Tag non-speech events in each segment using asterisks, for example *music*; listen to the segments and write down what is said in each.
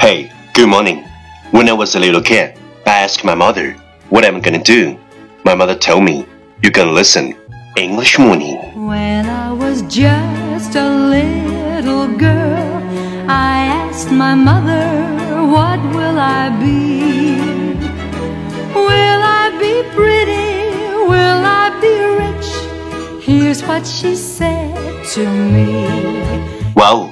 Hey, good morning. When I was a little kid, I asked my mother, What am I gonna do? My mother told me, You can listen. English morning. When I was just a little girl, I asked my mother, What will I be? Will I be pretty? Will I be rich? Here's what she said to me. Wow,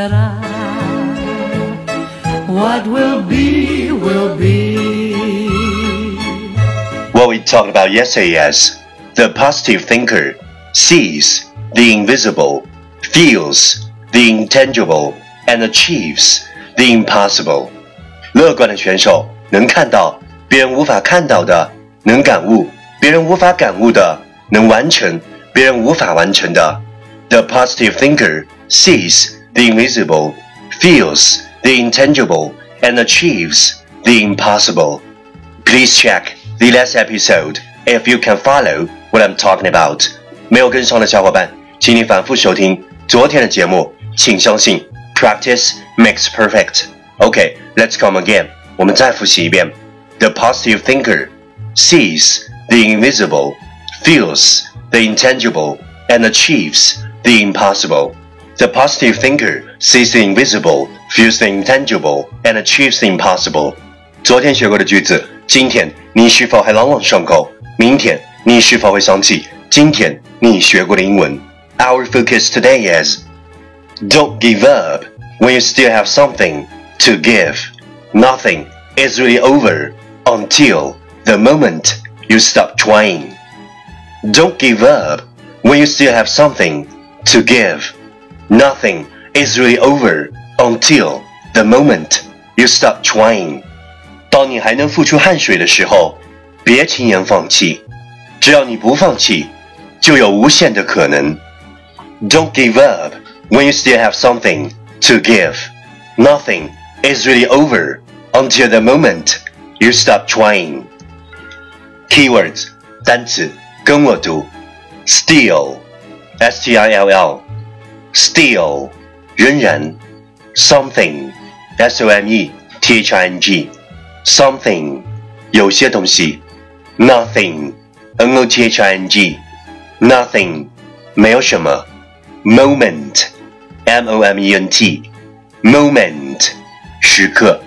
sera. What will be, will be. What we talked about yesterday is the positive thinker sees the invisible, feels the intangible, and achieves the impossible. 乐观的选手能看到别人无法看到的，能感悟别人无法感悟的，能完成别人无法完成的。The positive thinker sees the invisible, feels the intangible, and achieves the impossible. Please check the last episode if you can follow what I'm talking about. 没有跟上的小伙伴，请你反复收听昨天的节目。请相信，practice makes perfect. OK, let's come again. 我们再复习一遍。The positive thinker sees the invisible, feels the intangible, and achieves the impossible. The positive thinker sees the invisible, feels the intangible, and achieves the impossible. 昨天学过的句子，今天你是否还朗朗上口？明天你是否会想起今天你学过的英文？Our focus today is don't give up when you still have something to give. Nothing is really over until the moment you stop trying. Don't give up when you still have something to give. Nothing is really over until the moment you stop trying. 当你还能付出汗水的时候，别轻言放弃。只要你不放弃，就有无限的可能。Don't give up when you still have something to give. Nothing is really over until the moment you stop trying. Keywords 单词跟我读，still, s t i l l, still 仍然，something, s o m e t h i n g, something 有些东西，nothing, n o t h i n g, nothing 没有什么，moment, m o m e n t, moment 时刻。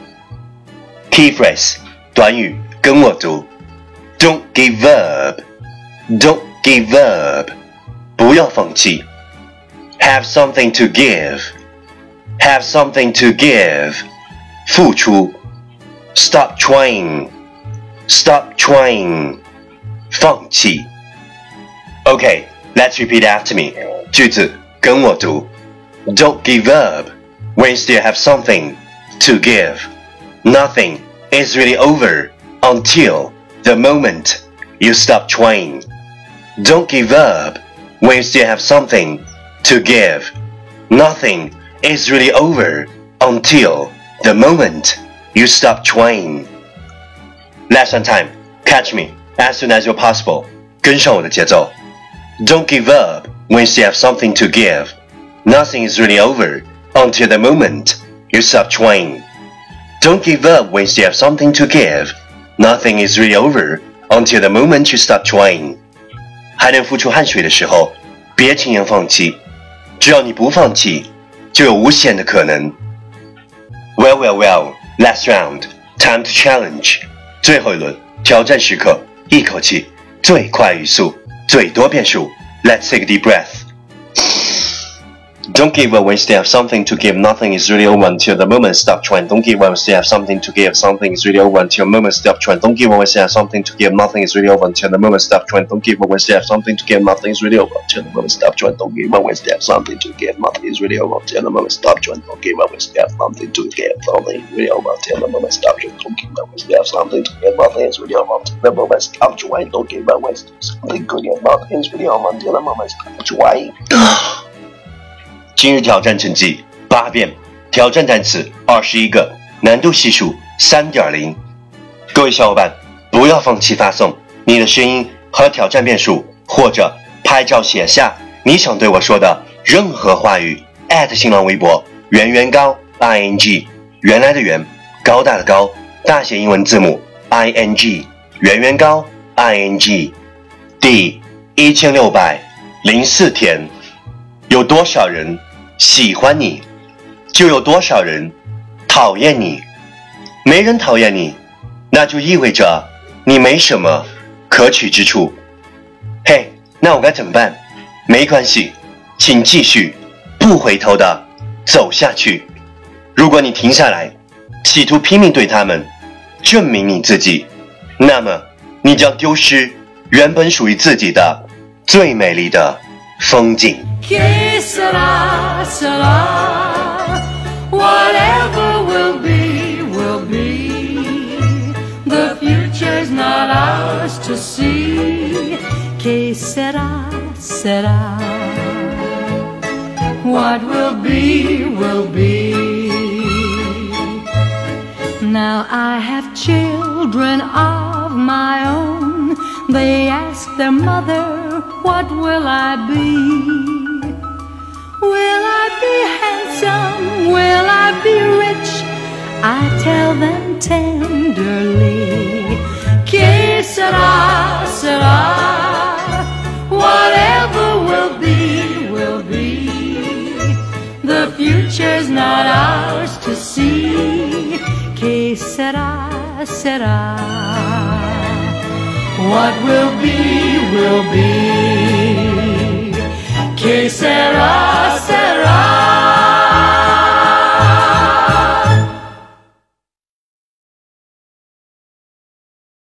Key phrase 短语跟我读，Don't give up, Don't give up，不要放弃。 Have something to give, Have something to give，付出。Stop trying, Stop trying，放弃。Okay, let's repeat after me. 句子跟我读，Don't give up when you still have something to give. Nothing is really over until the moment you stop trying. Don't give up when you still have something to give. Nothing is really over until the moment you stop trying. Last time, catch me as soon as you're possible. 跟上我的节奏。Don't give up when you still have something to give. Nothing is really over until the moment you stop trying. Don't give up when you still have something to give. Nothing is really over until the moment you stop trying. 还能付出汗水的时候，别轻言放弃。 只要你不放弃，就有无限的可能。Well, well, well. Last round. Time to challenge. 最后一轮挑战时刻，一口气，最快语速，最多变数。Let's take a deep breath. Don't give up when you still have something to give. Nothing is really over until the moment stop trying. Don't give up when you still have something to give. Something is really over until the moment stop trying. Don't give up when you still have something to give. Nothing is really over until the moment stop trying. Don't give up when you still have something to give. Nothing is really over until the moment stop trying. Don't give up when you still have something to give. Nothing is really over until the moment stop trying. Don't give up when you still have something to give. Nothing is really over until the moment stop trying. Don't give up when you still have something to give. Nothing is really over until the moment stop trying. Don't give when you still have something to give. Nothing is really over until the moment stop trying. *sighs* *sighs* 今日挑战成绩八遍，挑战单词二十一个，难度系数三点零。各位小伙伴，不要放弃发送你的声音和挑战遍数，或者拍照写下你想对我说的任何话语。新浪微博圆圆高 i n g，原来的圆，高大的高，大写英文字母 i n g，圆圆高 i n g。第一千六百零四天，有多少人？喜欢你，就有多少人讨厌你。没人讨厌你，那就意味着你没什么可取之处。嘿，那我该怎么办？没关系，请继续不回头的走下去。如果你停下来，企图拼命对他们证明你自己，那么你将丢失原本属于自己的最美丽的风景。Que sera, sera. Whatever will be, will be. The future's not ours to see. Que sera, sera. What will be, will be. Now I have children of my own. They ask their mother, What will I be? Will I be handsome? Will I be rich? I tell them tenderly. Que sera, sera. Whatever will be, will be. The future's not ours to see. Que sera, sera. What will be, will be. Que sera.